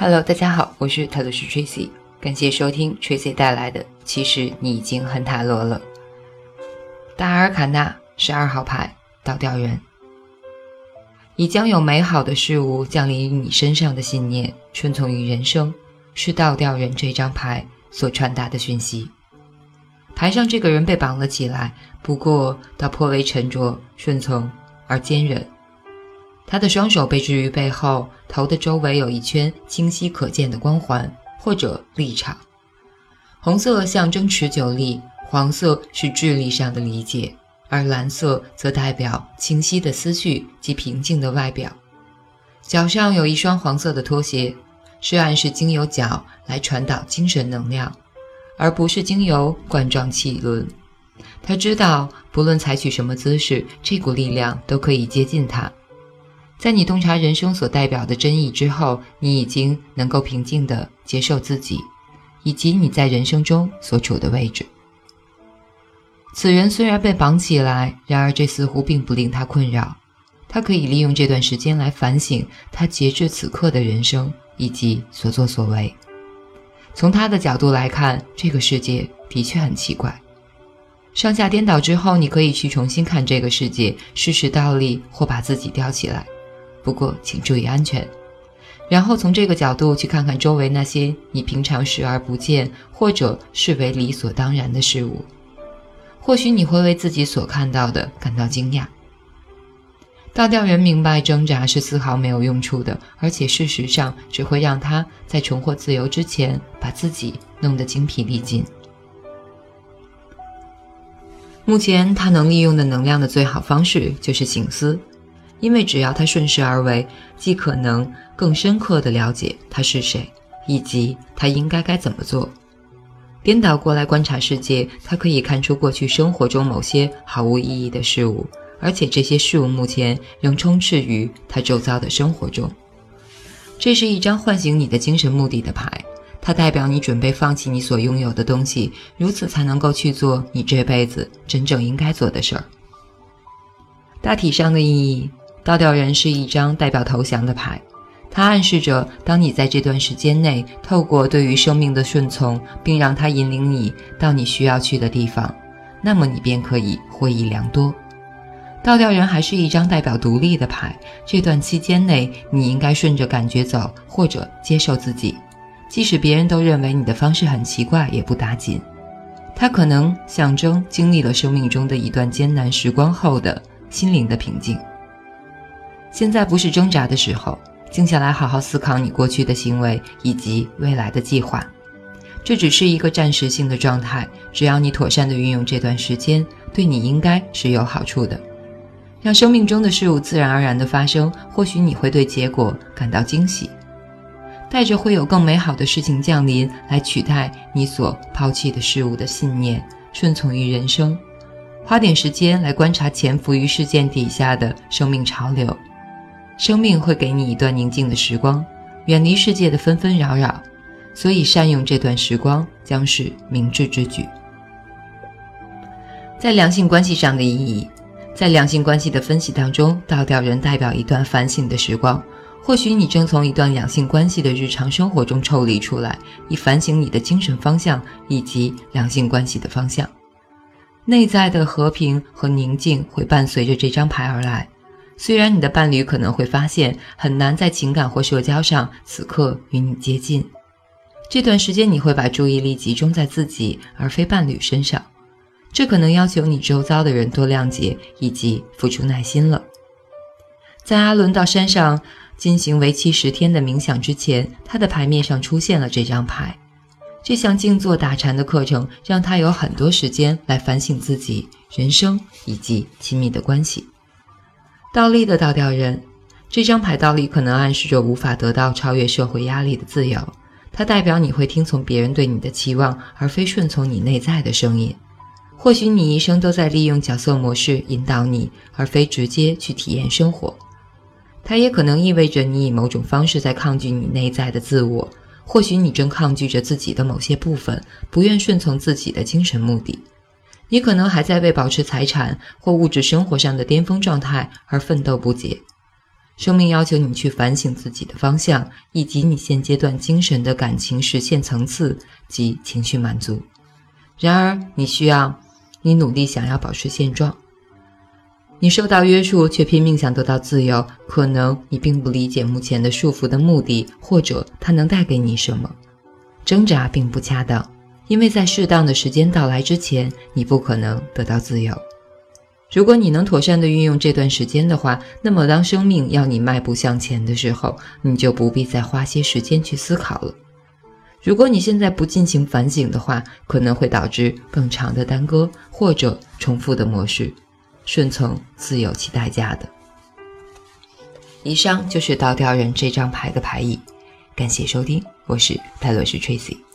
Hello，大家好，我是塔罗师 Tracy，感谢收听 Tracy 带来的。其实你已经很塔罗了。大阿尔卡纳十二号牌倒吊人，以将有美好的事物降临于你身上的信念，顺从于人生，是倒吊人这张牌所传达的讯息。牌上这个人被绑了起来，不过他颇为沉着、顺从而坚韧。他的双手被置于背后，头的周围有一圈清晰可见的光环或者立场。红色象征持久力，黄色是智力上的理解，而蓝色则代表清晰的思绪及平静的外表。脚上有一双黄色的拖鞋，是暗示经由脚来传导精神能量，而不是经由冠状气轮。他知道，不论采取什么姿势，这股力量都可以接近他。在你洞察人生所代表的真意之后，你已经能够平静地接受自己，以及你在人生中所处的位置。此人虽然被绑起来，然而这似乎并不令他困扰。他可以利用这段时间来反省他截至此刻的人生以及所作所为。从他的角度来看，这个世界的确很奇怪。上下颠倒之后，你可以去重新看这个世界，试试倒立或把自己吊起来。不过，请注意安全。然后从这个角度去看看周围那些你平常视而不见或者视为理所当然的事物，或许你会为自己所看到的感到惊讶。倒吊人明白挣扎是丝毫没有用处的，而且事实上只会让他在重获自由之前把自己弄得精疲力尽。目前他能利用的能量的最好方式就是醒思。因为只要他顺势而为，既可能更深刻地了解他是谁，以及他应该该怎么做。颠倒过来观察世界，他可以看出过去生活中某些毫无意义的事物，而且这些事物目前仍充斥于他周遭的生活中。这是一张唤醒你的精神目的的牌，它代表你准备放弃你所拥有的东西，如此才能够去做你这辈子真正应该做的事儿。大体上的意义。倒吊人是一张代表投降的牌，它暗示着，当你在这段时间内透过对于生命的顺从，并让它引领你到你需要去的地方，那么你便可以获益良多。倒吊人还是一张代表独立的牌，这段期间内，你应该顺着感觉走，或者接受自己，即使别人都认为你的方式很奇怪，也不打紧。它可能象征经历了生命中的一段艰难时光后的心灵的平静。现在不是挣扎的时候，静下来好好思考你过去的行为以及未来的计划。这只是一个暂时性的状态，只要你妥善的运用这段时间，对你应该是有好处的。让生命中的事物自然而然的发生，或许你会对结果感到惊喜，带着会有更美好的事情降临来取代你所抛弃的事物的信念，顺从于人生，花点时间来观察潜伏于事件底下的生命潮流。生命会给你一段宁静的时光，远离世界的纷纷扰扰，所以善用这段时光将是明智之举。在两性关系上的意义，在两性关系的分析当中，倒吊人代表一段反省的时光。或许你正从一段两性关系的日常生活中抽离出来，以反省你的精神方向以及两性关系的方向。内在的和平和宁静会伴随着这张牌而来。虽然你的伴侣可能会发现很难在情感或社交上此刻与你接近，这段时间你会把注意力集中在自己而非伴侣身上，这可能要求你周遭的人多谅解以及付出耐心了。在阿伦到山上进行为期十天的冥想之前，他的牌面上出现了这张牌。这项静坐打禅的课程让他有很多时间来反省自己人生以及亲密的关系。倒立的倒吊人，这张牌倒立可能暗示着无法得到超越社会压力的自由。它代表你会听从别人对你的期望，而非顺从你内在的声音。或许你一生都在利用角色模式引导你，而非直接去体验生活。它也可能意味着你以某种方式在抗拒你内在的自我。或许你正抗拒着自己的某些部分，不愿顺从自己的精神目的。你可能还在为保持财产或物质生活上的巅峰状态而奋斗不解。生命要求你去反省自己的方向，以及你现阶段精神的感情实现层次及情绪满足。然而，你需要你努力想要保持现状。你受到约束却拼命想得到自由，可能你并不理解目前的束缚的目的，或者它能带给你什么。挣扎并不恰当，因为在适当的时间到来之前，你不可能得到自由。如果你能妥善地运用这段时间的话，那么当生命要你迈步向前的时候，你就不必再花些时间去思考了。如果你现在不进行反省的话，可能会导致更长的耽搁或者重复的模式。顺从自有其代价的。以上就是倒吊人这张牌的牌意，感谢收听，我是泰勒斯 Tracy。